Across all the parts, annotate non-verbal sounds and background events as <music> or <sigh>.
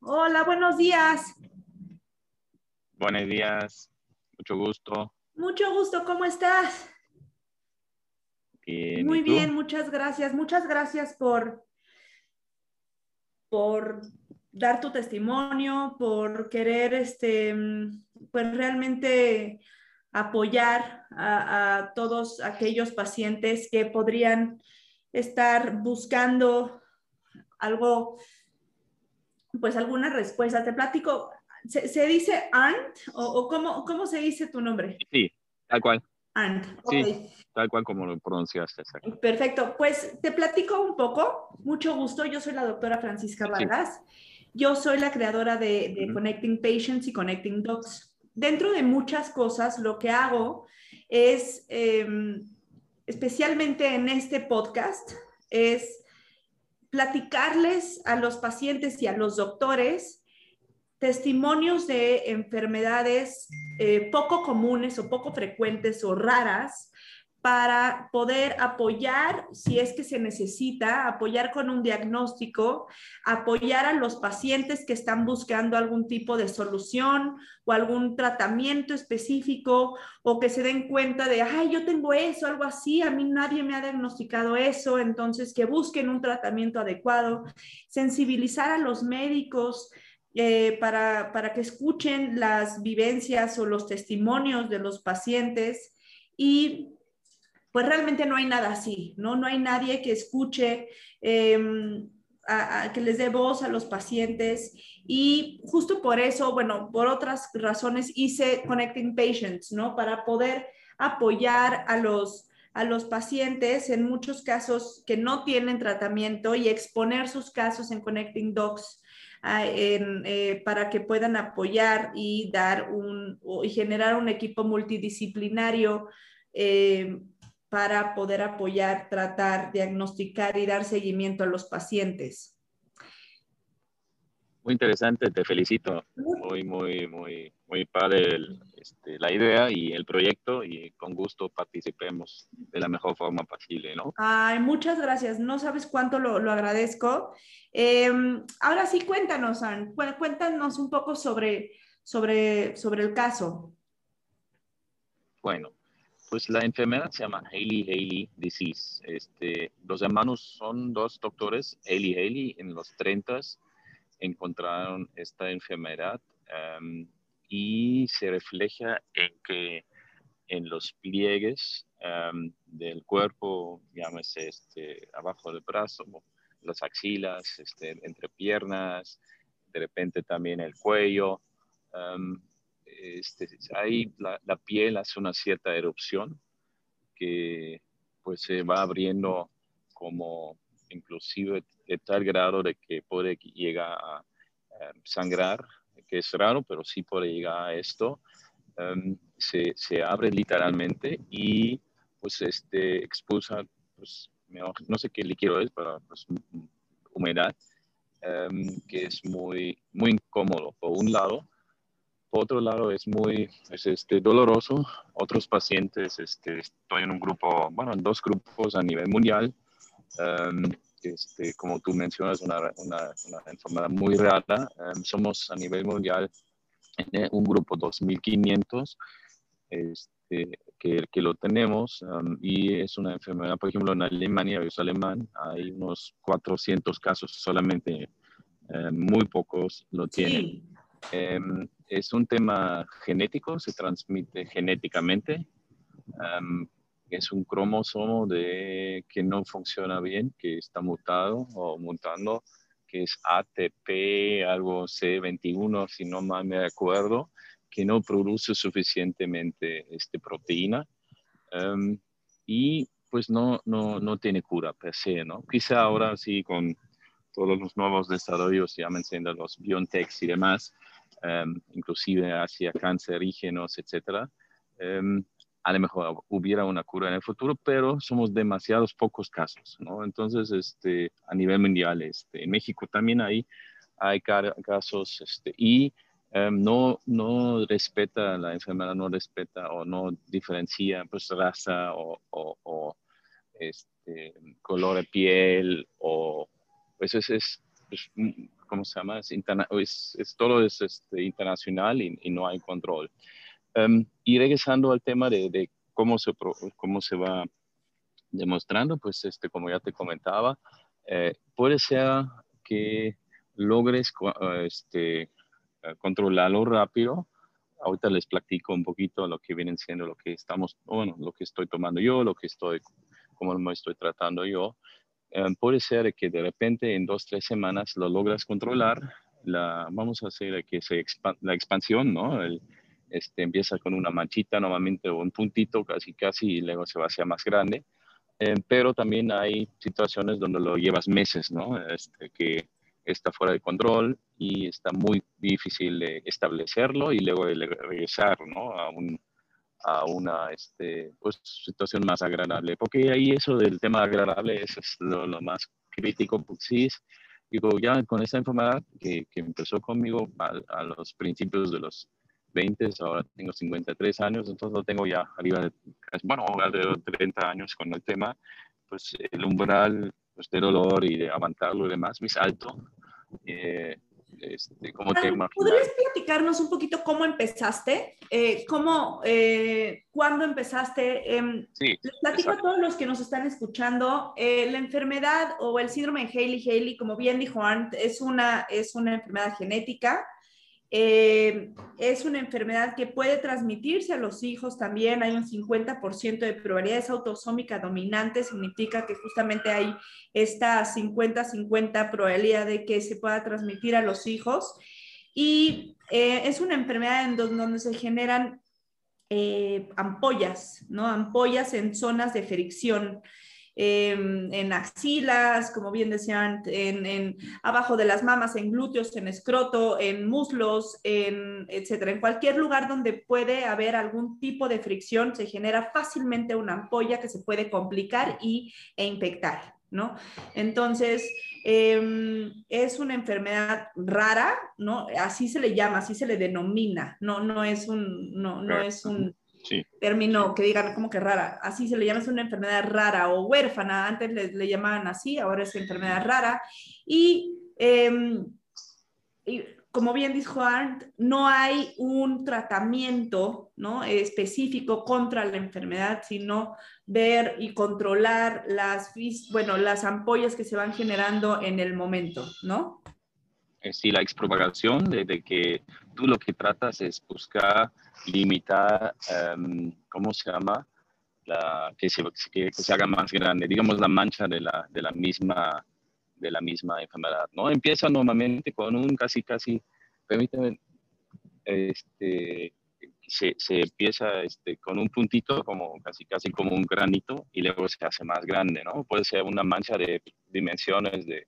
Hola, buenos días. Buenos días, mucho gusto. Mucho gusto, ¿cómo estás? Bien, Muy bien, muchas gracias. Muchas gracias por, por dar tu testimonio, por querer este, pues realmente apoyar a, a todos aquellos pacientes que podrían estar buscando algo, pues alguna respuesta. Te platico, ¿se, se dice Arndt o, o cómo, cómo se dice tu nombre? Sí, tal cual, Arndt. Sí. ok. tal cual como lo pronunciaste. exacto. Perfecto, pues te platico un poco, mucho gusto, yo soy la doctora Francisca Sí. Vargas, yo soy la creadora de. Connecting Patients y Connecting Docs. Dentro de muchas cosas, lo que hago es, em, especialmente en este podcast, es platicarles a los pacientes y a los doctores testimonios de enfermedades eh, poco comunes o poco frecuentes o raras para poder apoyar, si es que se necesita, apoyar con un diagnóstico, apoyar a los pacientes que están buscando algún tipo de solución o algún tratamiento específico o que se den cuenta de, ay, yo tengo eso, algo así, a mí nadie me ha diagnosticado eso, entonces que busquen un tratamiento adecuado, sensibilizar a los médicos eh, para, para que escuchen las vivencias o los testimonios de los pacientes y pues realmente no hay nada así, ¿no? No hay nadie que escuche, eh, a, que les dé voz a los pacientes y justo por eso, bueno, por otras razones hice Connecting Patients, ¿no? Para poder apoyar a los, a los pacientes en muchos casos que no tienen tratamiento y exponer sus casos en Connecting Docs. Eh, para que puedan apoyar y dar un y generar un equipo multidisciplinario eh, para poder apoyar, tratar, diagnosticar y dar seguimiento a los pacientes. Muy interesante, te felicito. Muy, muy, muy, muy padre el, este, la idea y el proyecto y con gusto participemos de la mejor forma posible, ¿no? Ay, muchas gracias. No sabes cuánto lo, lo agradezco. Eh, ahora sí, cuéntanos, Ann, cuéntanos un poco sobre, sobre, sobre el caso. Bueno, pues la enfermedad se llama Haley-Haley disease. Este, los hermanos son dos doctores, Haley-Haley, en los 30 encontraron esta enfermedad um, y se refleja en que en los pliegues um, del cuerpo, llámese este, abajo del brazo, las axilas, este, entre piernas, de repente también el cuello, um, este, ahí la, la, piel hace una cierta erupción que pues se va abriendo como inclusive de tal grado de que puede llegar a um, sangrar, que es raro, pero sí puede llegar a esto. Um, se, se, abre literalmente y pues este expulsa, pues, no sé qué líquido es, pero pues, humedad, um, que es muy, muy incómodo por un lado. Por otro lado, es muy es este, doloroso. Otros pacientes, este, estoy en un grupo, bueno, en dos grupos a nivel mundial. Um, este, como tú mencionas, una, una, una enfermedad muy rara. Um, somos a nivel mundial en un grupo 2.500 este, que, que, lo tenemos um, y es una enfermedad, por ejemplo, en Alemania, yo soy alemán, hay unos 400 casos, solamente muy pocos lo tienen. Sí. Um, es un tema genético, se transmite genéticamente. es un cromosoma de, que no funciona bien, que está mutado o mutando, que es ATP, algo C21, si no mal me acuerdo, que no produce suficientemente este, proteína. Um, y pues no, no, no tiene cura per se, ¿no? Quizá ahora sí con todos los nuevos desarrollos, llámense los biontechs y demás, em, inclusive hacia cancerígenos, etcétera, em, a lo mejor hubiera una cura en el futuro, pero somos demasiados pocos casos, ¿no? Entonces, este, a nivel mundial, este, en México también hay, hay casos, este, y em, no, no respeta, la enfermedad no respeta o no diferencia, pues, raza o, o, este, color de piel o, pues, es, es pues, ¿cómo se llama? Es, es, todo es este, internacional y, y no hay control. Em, y regresando al tema de, cómo, se, cómo se va demostrando, pues este, como ya te comentaba, eh, puede ser que logres este, eh, controlarlo rápido. Ahorita les platico un poquito lo que vienen siendo lo que estamos, bueno, lo que estoy tomando yo, lo que estoy, cómo me estoy tratando yo. Em, puede ser que de repente en dos, tres semanas lo logras controlar. La, vamos a hacer que se la expansión, ¿no? Este, empieza con una manchita normalmente o un puntito casi casi y luego se va hacia más grande. Eh, pero también hay situaciones donde lo llevas meses, ¿no? Este, que está fuera de control y está muy difícil de establecerlo y luego regresar, ¿no? A, un, a una este, pues, situación más agradable. Porque ahí eso del tema agradable es lo, más crítico, pues sí, digo, ya con esta enfermedad que, que empezó conmigo a, los principios de los 20, ahora tengo 53 años, entonces lo tengo ya arriba de, bueno, alrededor de 30 años con el tema, pues el umbral pues, de dolor y de aguantarlo y demás es alto. Eh, este, como te ¿Podrías platicarnos un poquito cómo empezaste? Eh, ¿Cómo, eh, cuándo empezaste? Eh, sí, les platico a todos los que nos están escuchando, eh, la enfermedad o el síndrome de Haley-Haley, como bien dijo Arndt, es una, es una enfermedad genética eh, es una enfermedad que puede transmitirse a los hijos también. Hay un 50% de probabilidades autosómica dominante, significa que justamente hay esta 50-50 probabilidad de que se pueda transmitir a los hijos. Y eh, es una enfermedad en donde, se generan eh, ampollas, ¿no? Ampollas en zonas de fricción. Em, en axilas, como bien decían, en, abajo de las mamas, en glúteos, en escroto, en muslos, en etcétera. En cualquier lugar donde puede haber algún tipo de fricción, se genera fácilmente una ampolla que se puede complicar y, e infectar. ¿No? Entonces, em, es una enfermedad rara, ¿no? Así se le llama, así se le denomina, no, no es un, no, no es un término que digan como que rara, así se le llama, es una enfermedad rara o huérfana, antes le, llamaban así, ahora es enfermedad rara. Em, y, como bien dijo Arndt, no hay un tratamiento ¿no? específico contra la enfermedad, sino ver y controlar las, bueno, las ampollas que se van generando en el momento, ¿no? Sí, la expropagación de, que tú lo que tratas es buscar limitar, em, ¿cómo se llama? La, que, se, que, se haga más grande, digamos la mancha de la, de la, misma, de la misma enfermedad, ¿no? Empieza normalmente con un casi, casi, permíteme, este, se, se, empieza este, con un puntito como casi casi como un granito y luego se hace más grande, ¿no? Puede ser una mancha de dimensiones de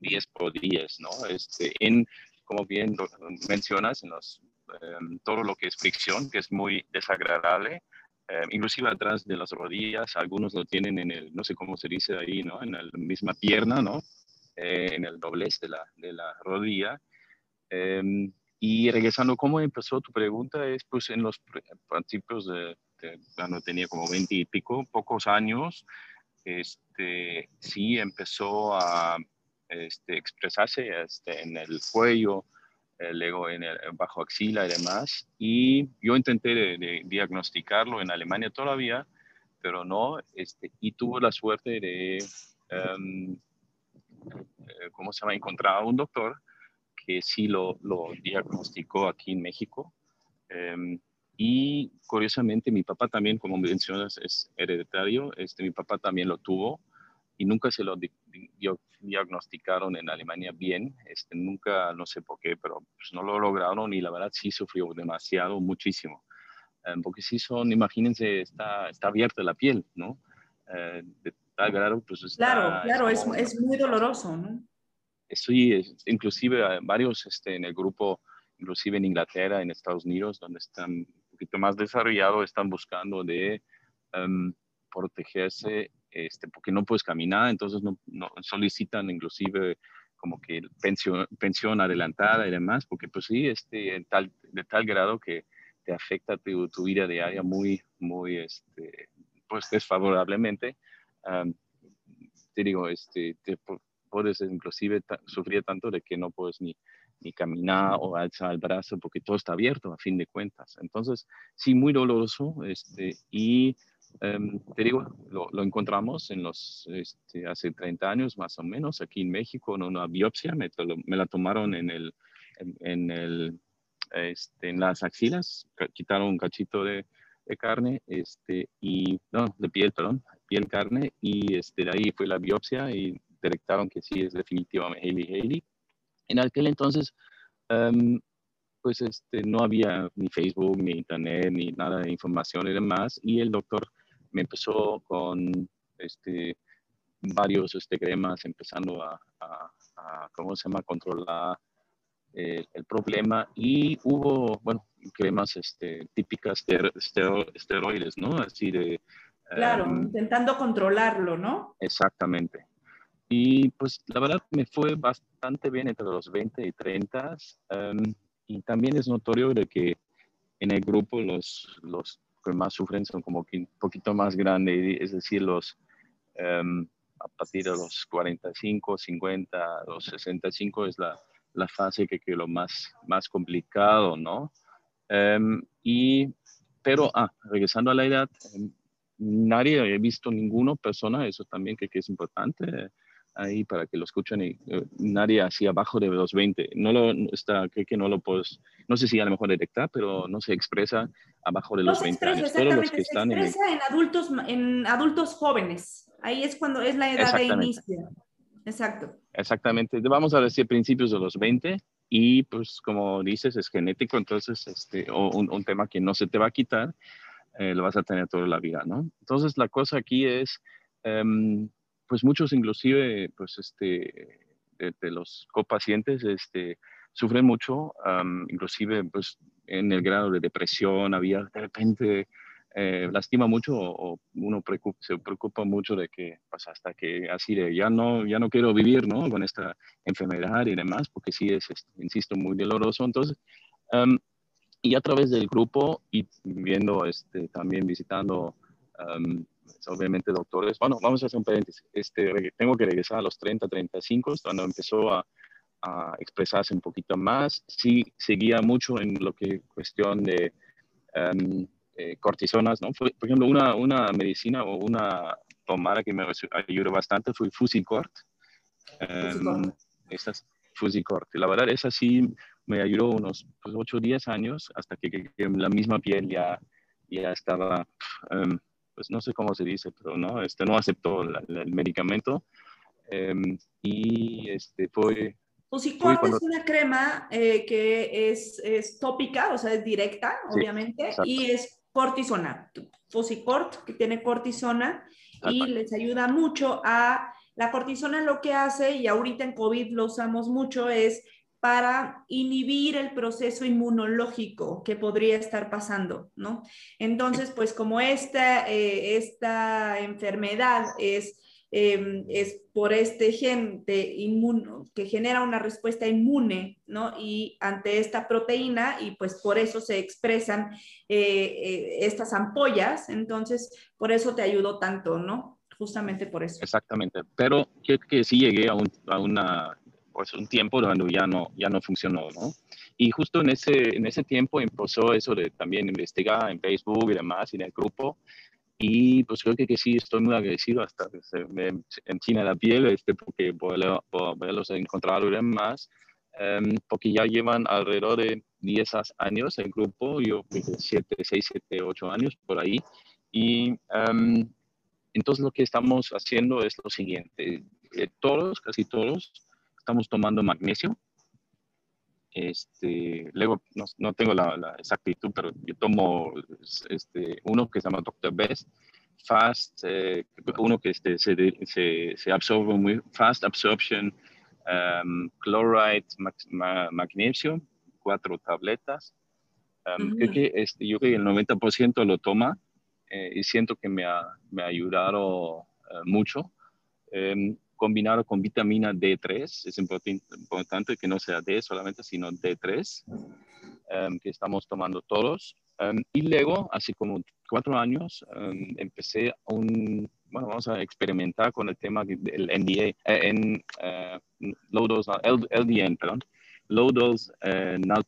10 por 10, ¿no? Este, en, como bien mencionas, en los, em, todo lo que es fricción, que es muy desagradable, em, inclusive atrás de las rodillas, algunos lo tienen en el, no sé cómo se dice ahí, ¿no? En la misma pierna, ¿no? Eh, en el doblez de la, de la rodilla. Em, y regresando, ¿cómo empezó tu pregunta? Es pues en los principios de, cuando tenía como 20 y pico, pocos años, este, sí empezó a, este, expresarse este, en el cuello, eh, luego en el bajo axila y demás. Y yo intenté de, diagnosticarlo en Alemania todavía, pero no, este, y tuve la suerte de, eh, ¿cómo se llama?, encontrar a un doctor que sí lo, lo diagnosticó aquí en México. Em, y curiosamente mi papá también, como mencionas, es hereditario, este, mi papá también lo tuvo y nunca se lo diagnosticaron en Alemania bien. Este, nunca, no sé por qué, pero pues, no lo lograron y la verdad sí sufrió demasiado, muchísimo. Em, porque sí son, imagínense, está, está abierta la piel, ¿no? eh, de tal grado, pues está, Claro, claro, es, es, muy doloroso, ¿no? Sí, inclusive varios este, en el grupo, inclusive en Inglaterra, en Estados Unidos, donde están un poquito más desarrollados, están buscando de em, protegerse este, porque no puedes caminar, entonces no, solicitan inclusive como que pensión, pensión adelantada y demás, porque pues sí, este, tal, de tal grado que te afecta tu, tu vida diaria muy, muy, este, pues desfavorablemente. te digo, este, te puedes inclusive sufrir tanto de que no puedes ni, ni caminar o alzar el brazo porque todo está abierto a fin de cuentas. Entonces, sí, muy doloroso este, y em, te digo, lo, encontramos en los, este, hace 30 años más o menos aquí en México en una biopsia, me, me la tomaron en el, en el este, en las axilas, quitaron un cachito de, carne, este, y, no, de piel, perdón, piel, carne, y este, de ahí fue la biopsia y detectaron que sí es definitivamente Haley Haley. En aquel entonces, em, pues este, no había ni Facebook, ni Internet, ni nada de información y demás, y el doctor me empezó con este, varios este, cremas, empezando a, a, a ¿cómo se llama?, controlar eh, el problema y hubo, bueno, cremas este, típicas de esteroides, ¿no? Así de... Claro, em, intentando controlarlo, ¿no? Exactamente. Y pues la verdad me fue bastante bien entre los 20 y 30. Em, y también es notorio de que en el grupo los, los que más sufren son como un poquito más grandes, es decir, los em, a partir de los 45, 50, los 65 es la, la fase que, que lo más, más complicado, ¿no? Em, y, pero, ah, regresando a la edad, em, nadie he visto ninguna persona, eso también que, que es importante ahí para que lo escuchen, y, eh, nadie así abajo de los 20. No lo está, creo que no lo puedes, no sé si a lo mejor detectar, pero no se expresa abajo de los 20 años. Todos los que están se expresa en, adultos, en adultos jóvenes. Ahí es cuando es la edad de inicio. Exacto. Exactamente. Vamos a decir principios de los 20 y pues como dices es genético, entonces este, o un, tema que no se te va a quitar, eh, lo vas a tener toda la vida, ¿no? Entonces la cosa aquí es, em, pues muchos inclusive, pues este, de, los copacientes, este, sufren mucho, inclusive pues en el grado de depresión, había de repente eh, lastima mucho o, uno se preocupa mucho de que pues hasta que así de ya no, ya no quiero vivir ¿no? con esta enfermedad y demás, porque sí es, este, insisto, muy doloroso. Entonces, y a través del grupo y viendo, este, también visitando, pues, obviamente, doctores, bueno, vamos a hacer un paréntesis. Este, tengo que regresar a los 30, 35, cuando empezó a, a expresarse un poquito más. Sí, seguía mucho en lo que cuestión de eh, cortisonas, ¿no? Por, ejemplo, una, una medicina o una tomada que me ayudó bastante fue Fusicort. Um, estas Fusicort. La verdad, esa sí me ayudó unos pues, 8 o 10 años hasta que, la misma piel ya, ya estaba, em, pues no sé cómo se dice, pero no, este, no aceptó el medicamento. Em, y este, fue Fusicort es una crema eh, que es, es, tópica, o sea, es directa, obviamente, y es cortisona, Fusicort, que tiene cortisona y les ayuda mucho a la cortisona lo que hace, y ahorita en COVID lo usamos mucho, es para inhibir el proceso inmunológico que podría estar pasando, ¿no? Entonces, pues como esta, eh, esta enfermedad es Em, es por este gen de que genera una respuesta inmune, ¿no? Y ante esta proteína, y pues por eso se expresan eh, eh, estas ampollas, entonces por eso te ayudó tanto, ¿no? Justamente por eso. Exactamente, pero que, que sí llegué a una, pues un tiempo cuando ya no, ya no funcionó, ¿no? Y justo en ese, en ese tiempo empezó eso de también investigar en Facebook y demás, y en el grupo, y pues creo que, que sí, estoy muy agradecido hasta que se me enchina la piel, este, porque volverlos a encontrar y demás, um, porque ya llevan alrededor de 10 años el grupo, yo 7, 6, 7, 8 años por ahí. Y um, entonces lo que estamos haciendo es lo siguiente, eh, todos, casi todos, estamos tomando magnesio, este, luego no, no tengo la, la, exactitud, pero yo tomo este, uno que se llama Dr. Best, fast, eh, uno que este, se, se, se, absorbe muy fast absorption, um, chloride, magnesio, cuatro tabletas. Um, creo que este, yo creo que el 90% lo toma eh, y siento que me ha, me ha ayudado uh, mucho. Um, combinado con vitamina D3, es importante que no sea D solamente, sino D3, um, que estamos tomando todos. Um, y luego, así como cuatro años, um, empecé un, bueno, vamos a experimentar con el tema del NDA, eh, en uh, low dose, LDN, perdón, low dose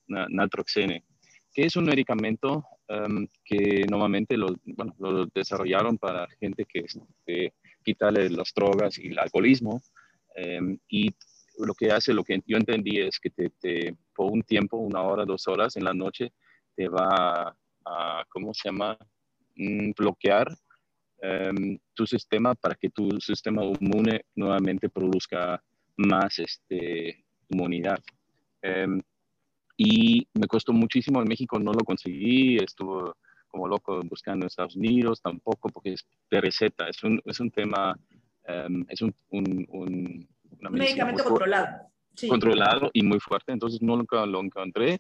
natroxene, que es un medicamento que normalmente lo, bueno, lo desarrollaron para gente que, este, quitarle las drogas y el alcoholismo. Em, y lo que hace, lo que yo entendí es que te, por un tiempo, una hora, dos horas en la noche, te va a, ¿cómo se llama? Mm, bloquear em, tu sistema para que tu sistema inmune nuevamente produzca más este, inmunidad. Em, y me costó muchísimo en México, no lo conseguí, estuvo como loco buscando en Estados Unidos, tampoco porque es de receta, es un, es un tema, um, es un, un, un medicamento controlado. Sí. Controlado y muy fuerte, entonces no lo, lo encontré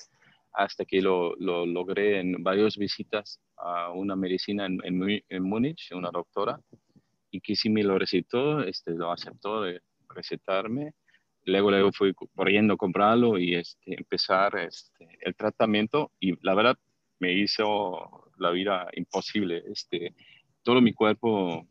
hasta que lo, lo, logré en varias visitas a una medicina en, en, en, Múnich, una doctora, y que sí me lo recetó, este, lo aceptó de recetarme. Luego, luego fui corriendo a comprarlo y este, empezar este, el tratamiento y la verdad me hizo la vida imposible. Este, todo mi cuerpo,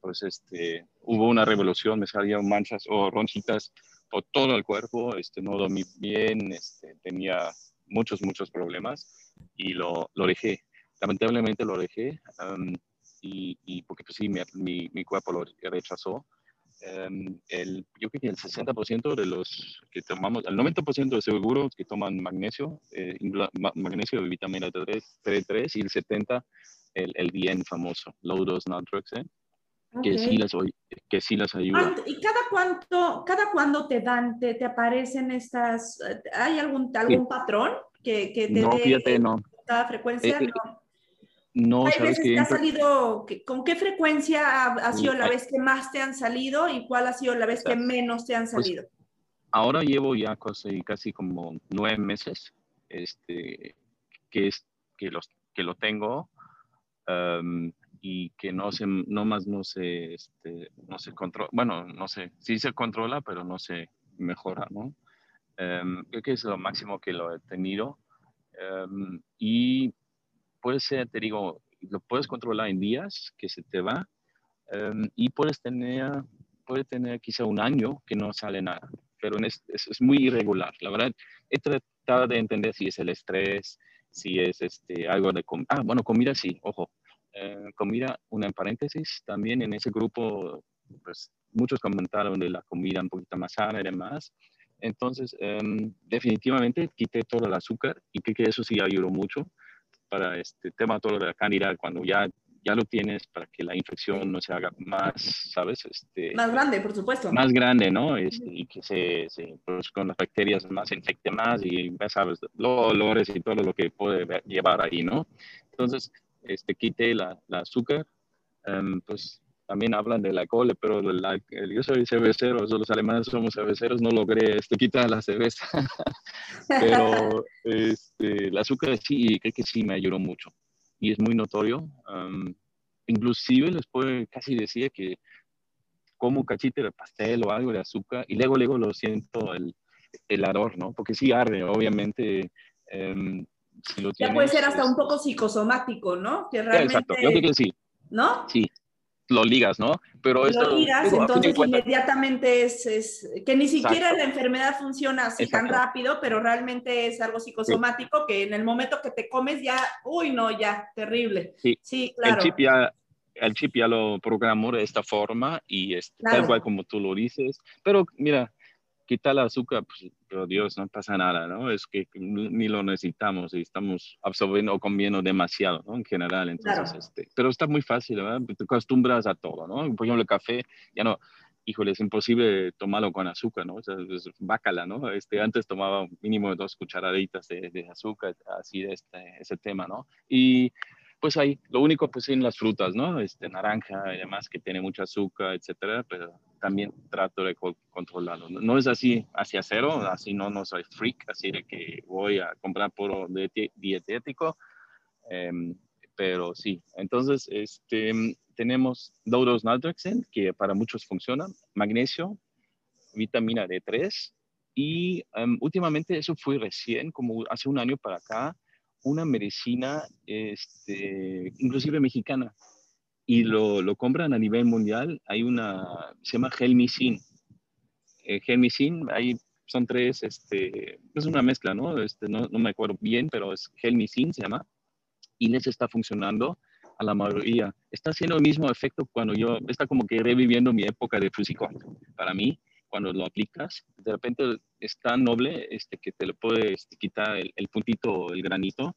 pues este, hubo una revolución, me salían manchas o ronchitas por todo el cuerpo, este, no dormí bien, este, tenía muchos, muchos problemas y lo, lo dejé. Lamentablemente lo dejé y, porque pues sí, mi, mi cuerpo lo rechazó Em, el, yo creo que el 60% de los que tomamos, el 90% de seguros que toman magnesio, eh, magnesio y vitamina D3, 3 y el 70% el, el bien famoso, low dose naltrexone, que, sí las, que sí las ayuda. ¿Y cada cuánto, cada cuándo te dan, te, te aparecen estas, hay algún, algún patrón que, que te no, dé fíjate, no. cada frecuencia? Eh, no. No, Hay sabes veces que ha salido, ¿con qué frecuencia ha, sido la vez que más te han salido y cuál ha sido la vez que menos te han Pues, salido? ahora llevo ya casi, casi como nueve meses este, que, es, que, los, que lo tengo um, y que no se, no más no se, este, no se controla, bueno, no sé, sí se controla, pero no se mejora, ¿no? Um, creo que es lo máximo que lo he tenido. Um, y puede ser, te digo, lo puedes controlar en días que se te va um, y puedes tener, puede tener quizá un año que no sale nada, pero en es, es, es, muy irregular. La verdad, he tratado de entender si es el estrés, si es este, algo de comida. Ah, bueno, comida sí, ojo. Uh, comida, una en paréntesis, también en ese grupo, pues muchos comentaron de la comida un poquito más sana y demás. Entonces, um, definitivamente quité todo el azúcar y creo que eso sí ayudó mucho para este tema todo de la candida cuando ya ya lo tienes para que la infección no se haga más, ¿sabes? Este, más grande, por supuesto. Más grande, ¿no? Este, y que se, se pues, con las bacterias más se infecte más y ya sabes, los olores y todo lo que puede llevar ahí, ¿no? Entonces, este, quité la, la azúcar, um, pues también hablan del alcohol, pero la, yo soy cervecero, los alemanes somos cerveceros, no logré este, quitar la cerveza. <laughs> pero este, el azúcar sí, creo que sí me ayudó mucho. Y es muy notorio. Um, inclusive les puedo casi decir que como un cachito de pastel o algo de azúcar y luego, luego lo siento el, el ardor, ¿no? Porque sí arde, obviamente. Um, si lo tienes, ya puede ser hasta un poco psicosomático, ¿no? Que realmente... Exacto, yo creo que sí. ¿No? Sí, lo ligas, ¿no? Pero lo esto, ligas, digo, entonces inmediatamente es, es, que ni siquiera Exacto. la enfermedad funciona así Exacto. tan rápido, pero realmente es algo psicosomático sí. que en el momento que te comes ya, uy, no, ya, terrible. Sí, sí claro. El chip ya, el chip ya lo programó de esta forma y es claro. tal cual como tú lo dices. Pero mira, quitar el azúcar, pues, pero Dios, no pasa nada, ¿no? Es que ni lo necesitamos y estamos absorbiendo o comiendo demasiado, ¿no? En general, entonces, claro. este, pero está muy fácil, ¿verdad? Te acostumbras a todo, ¿no? Por ejemplo, el café, ya no, híjole, es imposible tomarlo con azúcar, ¿no? O sea, es bácala, ¿no? Este, antes tomaba mínimo dos cucharaditas de, de azúcar, así de este, ese tema, ¿no? Y pues ahí, lo único pues en las frutas, ¿no? Este, naranja y demás que tiene mucho azúcar, etcétera, pero también trato de controlarlo. No, es así hacia cero, así no, no soy freak, así de que voy a comprar puro dietético, em, pero sí. Entonces, este, tenemos Doudos Naltrexen, que para muchos funciona, magnesio, vitamina D3, y em, últimamente eso fue recién, como hace un año para acá, una medicina, este, inclusive mexicana, y lo, lo, compran a nivel mundial. Hay una, se llama Gelmicin. Eh, Gelmicin, ahí son tres, este, es una mezcla, ¿no? Este, no, no me acuerdo bien, pero es Gelmicin, se llama, y les está funcionando a la mayoría. Está haciendo el mismo efecto cuando yo, está como que reviviendo mi época de Fusicón. Para mí, cuando lo aplicas, de repente es tan noble este, que te le puede este, quitar el, el, puntito, el granito,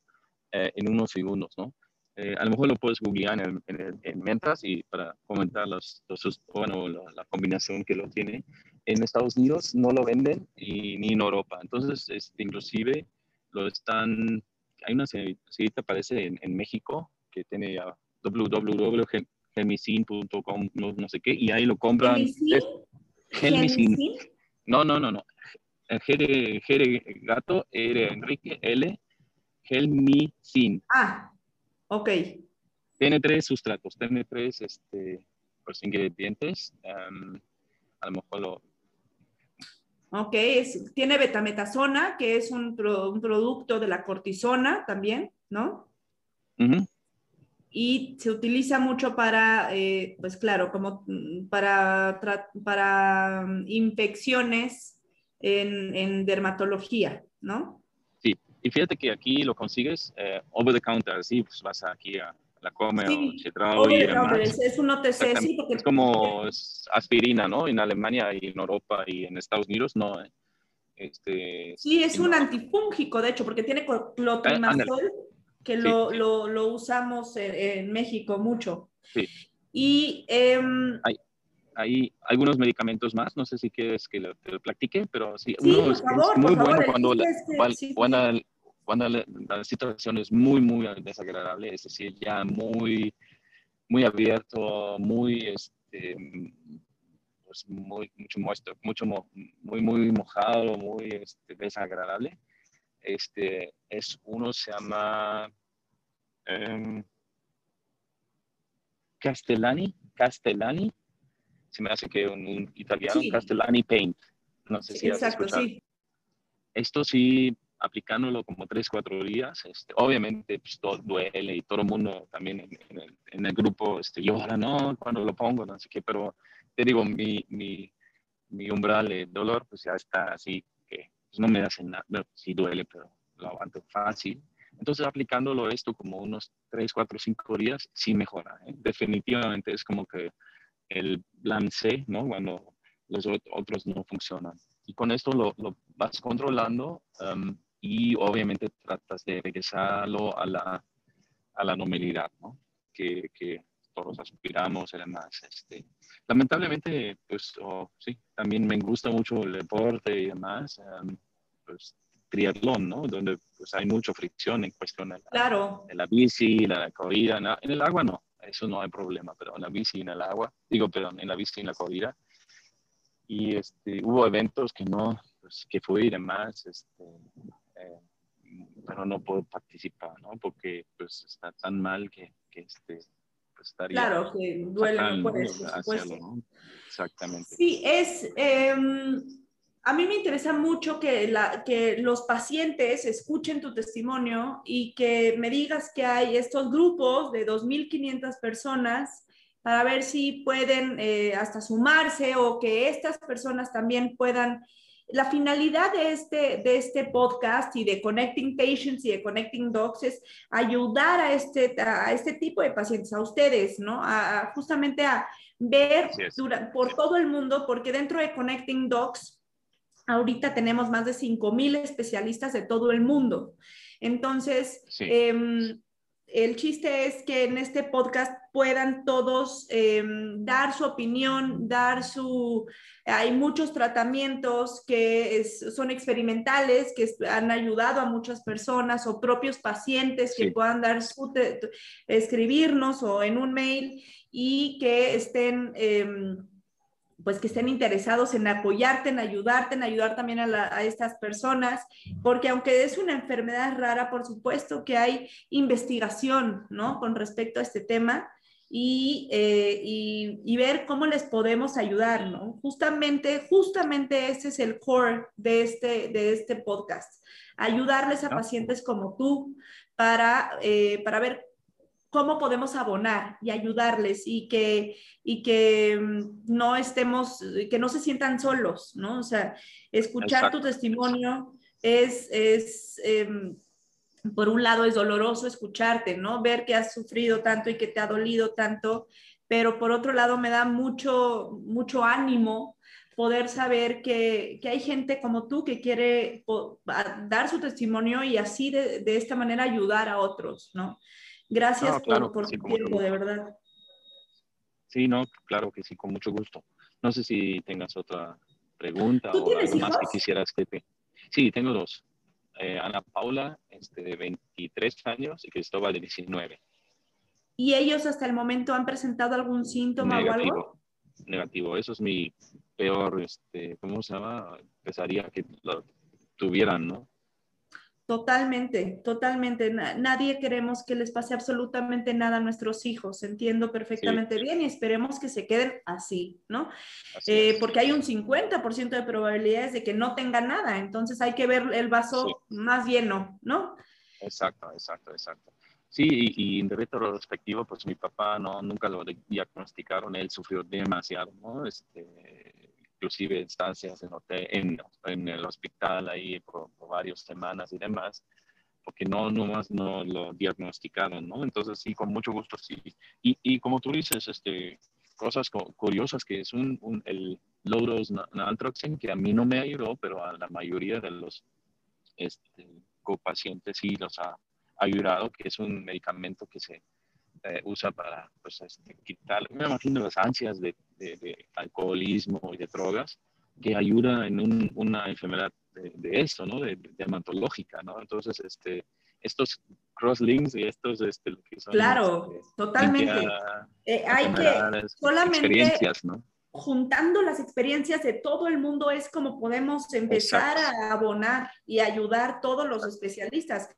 eh, en unos segundos, ¿no? Eh, a lo mejor lo puedes googlear en, en, en y para comentar los, los bueno, la, combinación que lo tiene. En Estados Unidos no lo venden y, ni en Europa. Entonces, este, inclusive lo están, hay una señorita, parece en, en México, que tiene www.gemicin.com, no, no sé qué, y ahí lo compran. Helmicin. No, no, no, no. G de, gato, E de Enrique, L, Helmicin. Ah, ok. Tiene tres sustratos, tiene tres este, pues, ingredientes. a lo mejor lo... Ok, es, tiene betametasona, que es un, un, producto de la cortisona también, ¿no? Uh y se utiliza mucho para, eh, pues claro, como mm, para, para mm, infecciones en, en, dermatología, ¿no? Y fíjate que aquí lo consigues eh, over the counter, sí, pues vas aquí a la come sí, o y demás. Es un OTC, sí, porque... Es como aspirina, ¿no? En Alemania y en Europa y en Estados Unidos, no. Eh, este, sí, es un antifúngico, de hecho, porque tiene clotrimazol que lo, lo, lo, usamos en, México mucho. Sí. Y... Em, hay, hay, algunos medicamentos más, no sé si quieres que lo, te lo platique, pero sí, uno es, favor, muy bueno favor, cuando, la, cuando, cuando la, la, situación es muy, muy desagradable, es decir, ya muy, muy abierto, muy, este, pues muy, mucho, mucho, muy, muy mojado, muy este, desagradable este, es uno se llama um, Castellani, Castellani, se me hace que un, italiano, Castellani Paint. No sé si Exacto, sí. Esto sí, aplicándolo como tres, cuatro días, este, obviamente pues, todo duele y todo el mundo también en, el, en el, grupo este, llora, no, cuando lo pongo, no sé qué, pero te digo, mi, mi, mi umbral de dolor pues ya está así pues no me hace nada, sí duele, pero lo aguanto fácil. Entonces, aplicándolo esto como unos 3, 4, 5 días, sí mejora. ¿eh? Definitivamente es como que el plan C, ¿no? Cuando los otros no funcionan. Y con esto lo, lo vas controlando um, y obviamente tratas de regresarlo a la, a la normalidad, ¿no? Que, que todos aspiramos y demás. Este, lamentablemente, pues oh, sí, también me gusta mucho el deporte y demás, um, pues triatlón, ¿no? Donde pues hay mucha fricción en cuestión de la, claro. de la bici, la corrida, en el agua no, eso no hay problema, pero en la bici y en el agua, digo, perdón, en la bici y en la corrida. Y este, hubo eventos que no, pues que fui y demás, este, eh, pero no puedo participar, ¿no? Porque pues está tan mal que, que este, Claro, que duele por eso, Exactamente. Sí, es... Em, a mí me interesa mucho que, la, que los pacientes escuchen tu testimonio y que me digas que hay estos grupos de 2.500 personas para ver si pueden eh, hasta sumarse o que estas personas también puedan la finalidad de este, de este podcast y de Connecting Patients y de Connecting Docs es ayudar a este, a este tipo de pacientes, a ustedes, ¿no? A, justamente a ver por todo el mundo, porque dentro de Connecting Docs, ahorita tenemos más de 5.000 especialistas de todo el mundo. Entonces, em, el chiste es que en este podcast puedan todos em, dar su opinión, dar su... Hay muchos tratamientos que son experimentales, que han ayudado a muchas personas o propios pacientes que puedan dar su... escribirnos o en un mail y que estén... Em, pues que estén interesados en apoyarte, en ayudarte, en ayudar también a, estas personas, porque aunque es una enfermedad rara, por supuesto que hay investigación, ¿no? Con respecto a este tema y, eh, y, ver cómo les podemos ayudar, ¿no? Justamente, justamente ese es el core de este, de este podcast, ayudarles a pacientes como tú para, eh, para ver cómo podemos abonar y ayudarles y que, y que mm, no estemos, que no se sientan solos, ¿no? O sea, escuchar tu testimonio es, es em, por un lado es doloroso escucharte, ¿no? Ver que has sufrido tanto y que te ha dolido tanto, pero por otro lado me da mucho, mucho ánimo poder saber que, que, hay gente como tú que quiere dar su testimonio y así de, de esta manera ayudar a otros, ¿no? Gracias por, tu tiempo, de verdad. Sí, no, claro que sí, con mucho gusto. No sé si tengas otra pregunta o algo más que quisieras que te... Sí, tengo dos. Eh, Ana Paula, este, de 23 años, y Cristóbal, de 19. ¿Y ellos hasta el momento han presentado algún síntoma o algo? Negativo. Eso es mi peor, este, ¿cómo se llama? Pensaría que lo tuvieran, ¿no? Totalmente, totalmente. Nadie queremos que les pase absolutamente nada a nuestros hijos. Entiendo perfectamente bien y esperemos que se queden así, ¿no? Eh, porque hay un 50% de probabilidades de que no tengan nada. Entonces hay que ver el vaso más lleno, ¿no? Exacto, exacto, exacto. Sí, y, y en retrospectivo, pues mi papá no, nunca lo diagnosticaron, él sufrió demasiado, ¿no? Este, inclusive estancias en, en, en el hospital ahí por, varias semanas y demás, porque no nomás no lo diagnosticaron, ¿no? Entonces sí, con mucho gusto sí. Y, y como tú dices, este, cosas curiosas que es un, un el Lodos Naltrexone que a mí no me ayudó, pero a la mayoría de los este, copacientes sí los ha ayudado, que es un medicamento que se eh, usa para pues, este, quitar, me imagino, las ansias de, de, alcoholismo y de drogas, que ayuda en una enfermedad de, de eso, ¿no? De, dermatológica, ¿no? Entonces, este, estos crosslinks y estos, este, lo que son, Claro, este, totalmente. Eh, hay que solamente... ¿no? Juntando las experiencias de todo el mundo es como podemos empezar a abonar y ayudar todos los especialistas.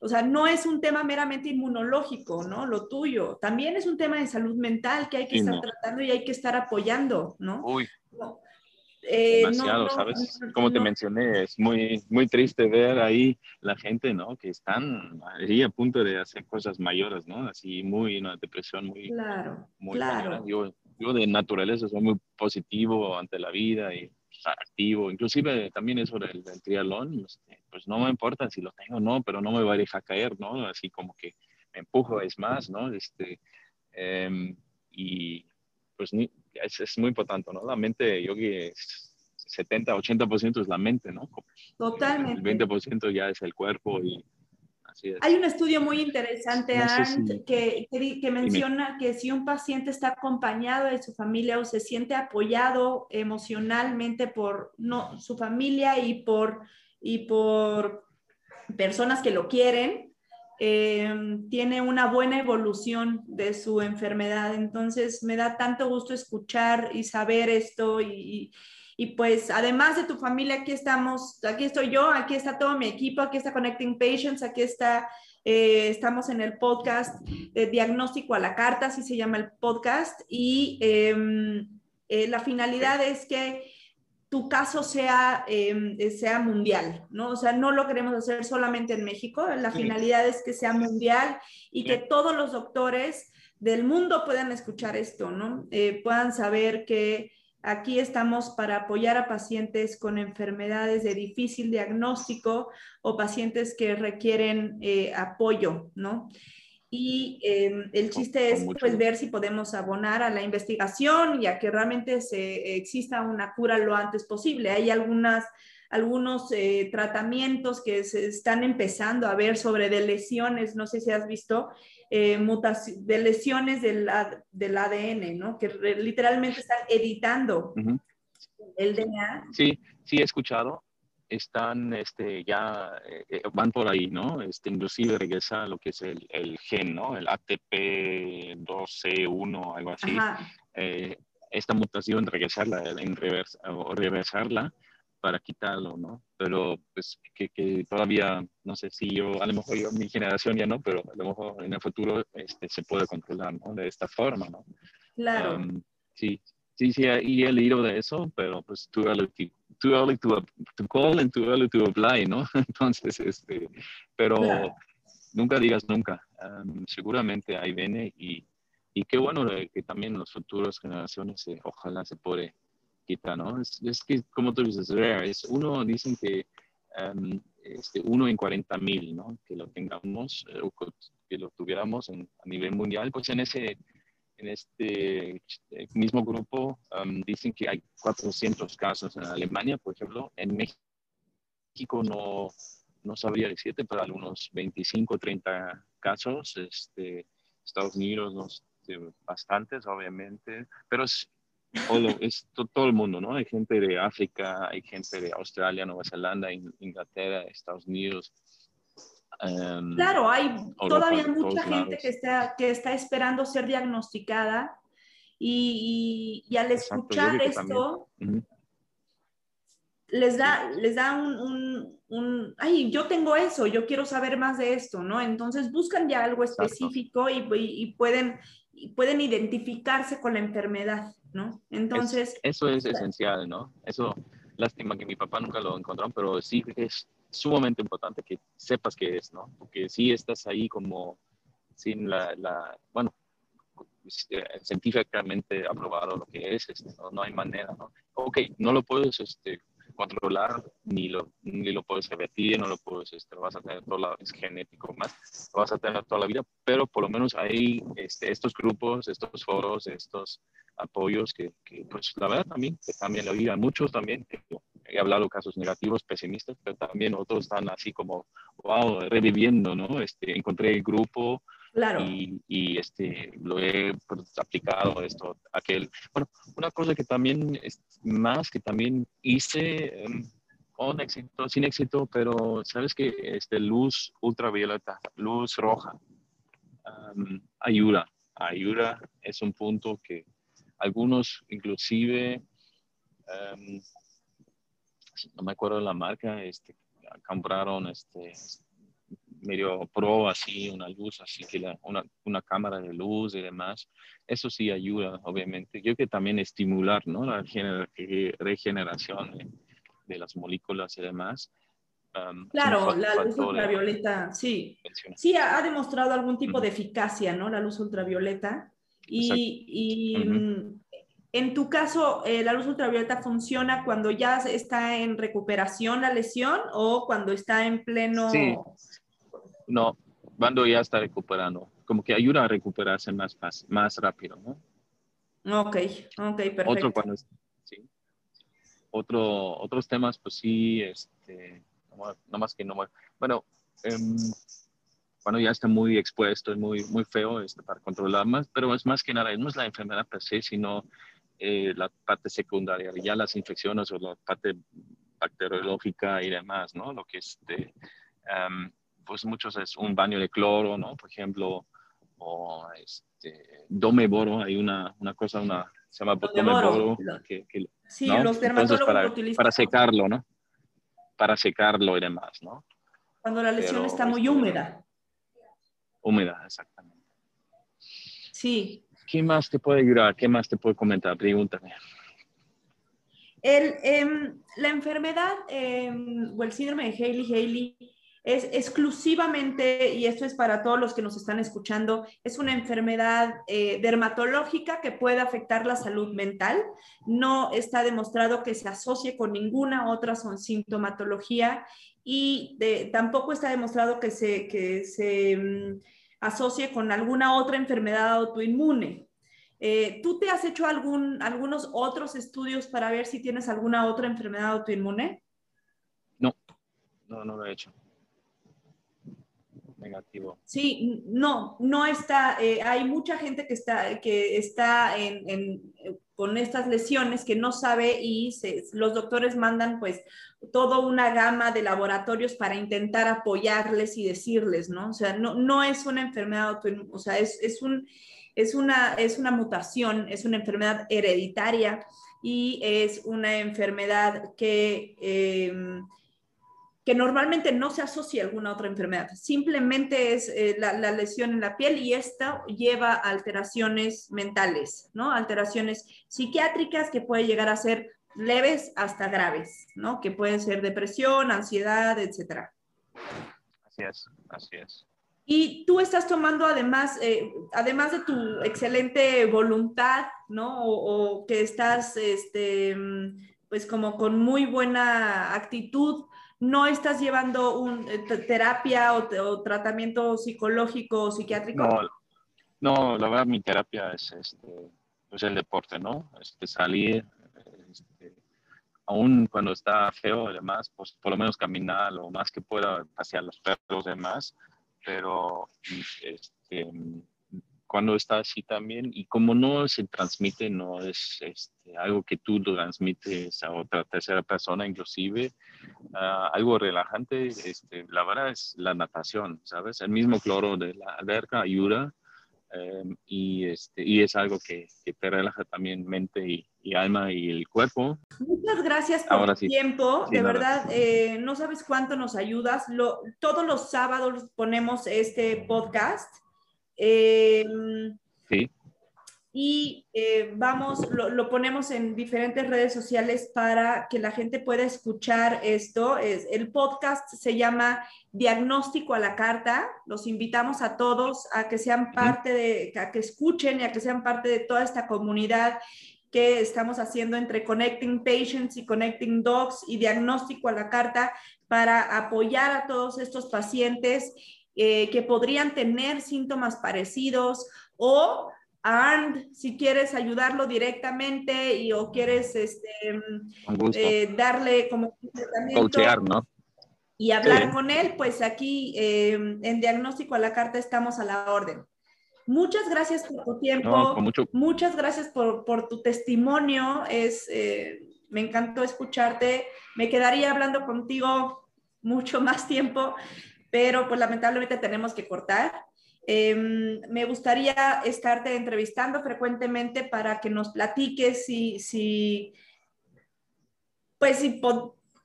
O sea, no es un tema meramente inmunológico, ¿no? Lo tuyo. También es un tema de salud mental que hay que estar tratando y hay que estar apoyando, ¿no? Uy. Eh, Demasiado, ¿sabes? Como te mencioné, es muy, muy triste ver ahí la gente, ¿no? Que están ahí a punto de hacer cosas mayores, ¿no? Así muy, una depresión muy... Claro, muy claro yo de naturaleza soy muy positivo ante la vida y activo, inclusive también eso del, del triatlón, este, pues no me importa si lo tengo o no, pero no me va a dejar caer, ¿no? Así como que me empujo, es más, ¿no? Este, em, y pues es, es, muy importante, ¿no? La mente, yo que 70, 80% es la mente, ¿no? Totalmente. El 20% ya es el cuerpo y hay un estudio muy interesante, que, que, menciona que si un paciente está acompañado de su familia o se siente apoyado emocionalmente por no, su familia y por, y por personas que lo quieren, em, tiene una buena evolución de su enfermedad. Entonces, me da tanto gusto escuchar y saber esto y, y pues además de tu familia, aquí estamos, aquí estoy yo, aquí está todo mi equipo, aquí está Connecting Patients, aquí está, eh, estamos en el podcast de Diagnóstico a la Carta, así se llama el podcast, y em, eh, la finalidad es que tu caso sea, em, sea mundial, ¿no? O sea, no lo queremos hacer solamente en México, la finalidad es que sea mundial y que todos los doctores del mundo puedan escuchar esto, ¿no? Eh, puedan saber que Aquí estamos para apoyar a pacientes con enfermedades de difícil diagnóstico o pacientes que requieren eh, apoyo, ¿no? y em, el chiste es pues ver si podemos abonar a la investigación y a que realmente se exista una cura lo antes posible. Hay algunas algunos eh, tratamientos que se están empezando a ver sobre de lesiones, no sé si has visto, eh, de lesiones del, del, ADN, ¿no? Que literalmente están editando el DNA. Sí, sí he escuchado están este, ya, eh, eh, van por ahí, ¿no? Este, inclusive regresa lo que es el, el gen, ¿no? El ATP2C1, algo así. Eh, esta mutación, regresarla, en reversa, o reversarla para quitarlo, ¿no? Pero pues que, que, todavía, no sé si yo, a lo mejor yo, mi generación ya no, pero a lo mejor en el futuro este, se puede controlar, ¿no? De esta forma, ¿no? Claro. Um, sí, sí, sí, y he leído de eso, pero pues too early to, too early to, to call and too early to apply, ¿no? <laughs> Entonces, este, pero nunca digas nunca. Um, seguramente ahí viene y, y qué bueno que también las futuras generaciones eh, ojalá se puede ¿no? Es, es, que, como tú dices. Es uno, dicen que um, este, uno en 40 mil, ¿no? Que lo tengamos, eh, o que lo tuviéramos en, a nivel mundial, pues en ese en este eh, mismo grupo um, dicen que hay 400 casos en Alemania, por ejemplo. En México no, no sabría decirte, pero algunos 25, 30 casos. Este, Estados Unidos, no, bastantes, obviamente, pero es, todo, es todo el mundo, ¿no? Hay gente de África, hay gente de Australia, Nueva Zelanda, Inglaterra, Estados Unidos, Em, claro, hay todavía mucha gente que está, que está esperando ser diagnosticada y, al escuchar esto, les da, les da un, un, ay, yo tengo eso, yo quiero saber más de esto, ¿no? Entonces buscan ya algo específico y, y, pueden, pueden identificarse con la enfermedad, ¿no? Entonces... eso es esencial, ¿no? Eso, lástima que mi papá nunca lo encontró, pero sí es sumamente importante que sepas qué es, ¿no? Porque si estás ahí como sin la, la bueno, científicamente aprobado lo que es, este, ¿no? hay manera, ¿no? Ok, no lo puedes este, controlar, ni lo, ni lo puedes revertir, no lo puedes, este, lo vas a tener todo la, es genético más, lo vas a tener toda la vida, pero por lo menos hay este, estos grupos, estos foros, estos apoyos que, que, pues la verdad también que cambian la vida, muchos también, he hablado casos negativos, pesimistas, pero también otros están así como, wow, reviviendo, ¿no? Este, encontré el grupo claro. y, este, lo he pues, aplicado, esto, aquel. Bueno, una cosa que también, es más que también hice em, con éxito, sin éxito, pero sabes que este, luz ultravioleta, luz roja, ayuda, ayuda, es un punto que algunos inclusive um, no me acuerdo la marca, este, compraron este, medio pro, así, una luz, así que una, una, cámara de luz y demás. Eso sí ayuda, obviamente. Yo creo que también estimular, ¿no? La regeneración de, las moléculas y demás. Um, claro, la luz ultravioleta, sí. Sí, ha, demostrado algún tipo de eficacia, ¿no? La luz ultravioleta. Y, y en tu caso, eh, ¿la luz ultravioleta funciona cuando ya está en recuperación la lesión o cuando está en pleno... Sí. No, cuando ya está recuperando. Como que ayuda a recuperarse más, fácil, más rápido, ¿no? Ok, ok, perfecto. Otro cuando, sí. Otro, otros temas, pues sí, este, no, más que no... Bueno, em, cuando ya está muy expuesto, es muy, muy feo este, para controlar más, pero es más que nada, no es la enfermedad per se, sino eh, la parte secundaria, ya las infecciones o la parte bacteriológica y demás, ¿no? Lo que es, de, um, pues muchos es un baño de cloro, ¿no? Por ejemplo, o este, domeboro, hay una, una cosa, una, se llama domeboro. Que, que, sí, los dermatólogos para, lo utilizan. Para secarlo, ¿no? Para secarlo y demás, ¿no? Cuando la lesión está muy este, húmeda. Húmeda, exactamente. Sí, ¿Qué más te puede ayudar? ¿Qué más te puedo comentar? Pregúntame. El, em, la enfermedad em, o el síndrome de Haley-Haley es exclusivamente, y esto es para todos los que nos están escuchando, es una enfermedad eh, dermatológica que puede afectar la salud mental. No está demostrado que se asocie con ninguna otra sintomatología y tampoco está demostrado que se, que se em, asocie con alguna otra enfermedad autoinmune. Eh, ¿Tú te has hecho algún, algunos otros estudios para ver si tienes alguna otra enfermedad autoinmune? No, no, no lo he hecho. Sí, no, no está. Eh, hay mucha gente que está, que está en, con estas lesiones que no sabe y los doctores mandan pues toda una gama de laboratorios para intentar apoyarles y decirles, ¿no? O sea, no, no es una enfermedad o sea, es, es un es una, es una mutación, es una enfermedad hereditaria y es una enfermedad que, em, que normalmente no se asocia a alguna otra enfermedad. Simplemente es eh, la, lesión en la piel y esta lleva a alteraciones mentales, ¿no? Alteraciones psiquiátricas que pueden llegar a ser leves hasta graves, ¿no? Que pueden ser depresión, ansiedad, etcétera. Así es, así es. Y tú estás tomando además, eh, además de tu excelente voluntad, ¿no? O, que estás, este, pues como con muy buena actitud, no estás llevando un, eh, terapia o, tratamiento psicológico o psiquiátrico. No, no, la verdad mi terapia es este, pues el deporte, ¿no? Este, salir, este, aún cuando está feo y pues por lo menos caminar lo más que pueda, hacia los perros y demás pero este, cuando está así también, y como no se transmite, no es este, algo que tú transmites a otra tercera persona, inclusive, ah, algo relajante, este, la verdad es la natación, ¿sabes? El mismo cloro de la alberca ayuda. Em, y, este, y es algo que, que te relaja también mente y, y alma y el cuerpo. Muchas gracias por tu tiempo. de verdad, eh, no sabes cuánto nos ayudas. Lo, todos los sábados ponemos este podcast. Eh, sí y eh, vamos, lo, ponemos en diferentes redes sociales para que la gente pueda escuchar esto. Es, el podcast se llama Diagnóstico a la Carta. Los invitamos a todos a que sean parte de, a que escuchen y a que sean parte de toda esta comunidad que estamos haciendo entre Connecting Patients y Connecting Dogs y Diagnóstico a la Carta para apoyar a todos estos pacientes eh, que podrían tener síntomas parecidos o Arnd, si quieres ayudarlo directamente y o quieres este, eh, darle como un tratamiento y hablar con él, pues aquí eh, en Diagnóstico a la Carta estamos a la orden. Muchas gracias por tu tiempo. Muchas gracias por, por, tu testimonio. Es, eh, me encantó escucharte. Me quedaría hablando contigo mucho más tiempo, pero pues lamentablemente tenemos que cortar. Em, me gustaría estarte entrevistando frecuentemente para que nos platiques si, si pues si,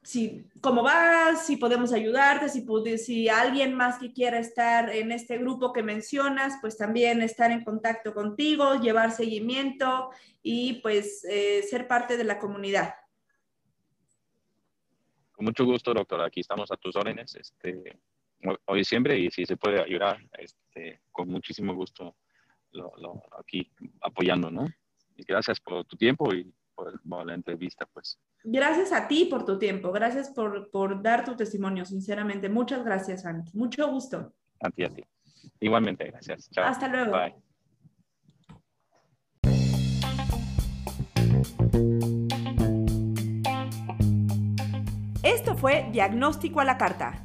si cómo vas, si podemos ayudarte, si, si alguien más que quiera estar en este grupo que mencionas, pues también estar en contacto contigo, llevar seguimiento y pues eh, ser parte de la comunidad. Con mucho gusto, doctor. Aquí estamos a tus órdenes. Este, hoy siempre y si se puede ayudar, este, con muchísimo gusto lo, aquí apoyando, ¿no? Y gracias por tu tiempo y por, la entrevista, pues. Gracias a ti por tu tiempo, gracias por, por dar tu testimonio, sinceramente. Muchas gracias, Ant. Mucho gusto. A ti, a ti. Igualmente, gracias. Chao. Hasta luego. Bye. Esto fue Diagnóstico a la Carta